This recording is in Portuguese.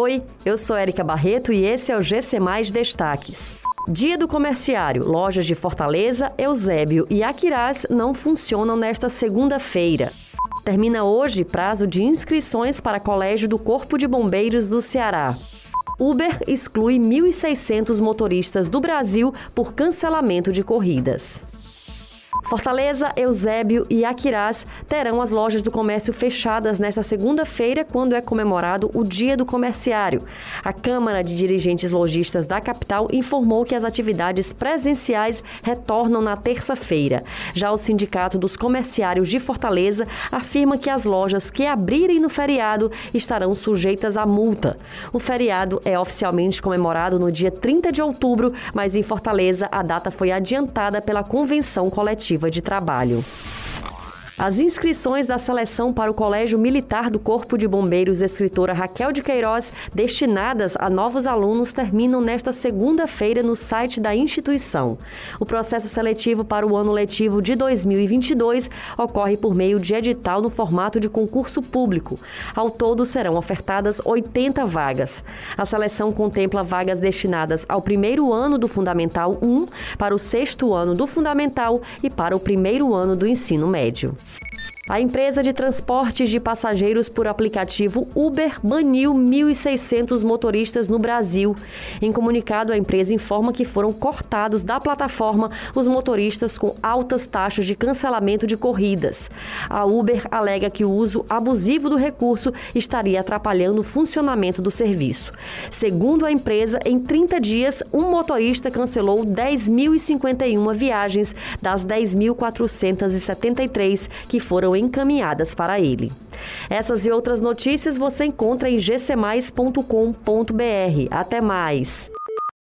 Oi, eu sou Érica Barreto e esse é o GC Mais Destaques. Dia do Comerciário, lojas de Fortaleza, Eusébio e Aquirás não funcionam nesta segunda-feira. Termina hoje prazo de inscrições para Colégio do Corpo de Bombeiros do Ceará. Uber exclui 1.600 motoristas do Brasil por cancelamento de corridas. Fortaleza, Eusébio e Aquirás terão as lojas do comércio fechadas nesta segunda-feira, quando é comemorado o Dia do Comerciário. A Câmara de Dirigentes Lojistas da capital informou que as atividades presenciais retornam na terça-feira. Já o Sindicato dos Comerciários de Fortaleza afirma que as lojas que abrirem no feriado estarão sujeitas à multa. O feriado é oficialmente comemorado no dia 30 de outubro, mas em Fortaleza a data foi adiantada pela convenção coletiva de trabalho. As inscrições da seleção para o Colégio Militar do Corpo de Bombeiros, escritora Raquel de Queiroz, destinadas a novos alunos, terminam nesta segunda-feira no site da instituição. O processo seletivo para o ano letivo de 2022 ocorre por meio de edital no formato de concurso público. Ao todo, serão ofertadas 80 vagas. A seleção contempla vagas destinadas ao primeiro ano do Fundamental 1, para o sexto ano do Fundamental e para o primeiro ano do ensino médio. A empresa de transportes de passageiros por aplicativo Uber baniu 1.600 motoristas no Brasil. Em comunicado, a empresa informa que foram cortados da plataforma os motoristas com altas taxas de cancelamento de corridas. A Uber alega que o uso abusivo do recurso estaria atrapalhando o funcionamento do serviço. Segundo a empresa, em 30 dias, um motorista cancelou 10.051 viagens das 10.473 que foram encaminhadas para ele. Essas e outras notícias você encontra em gcmais.com.br. Até mais!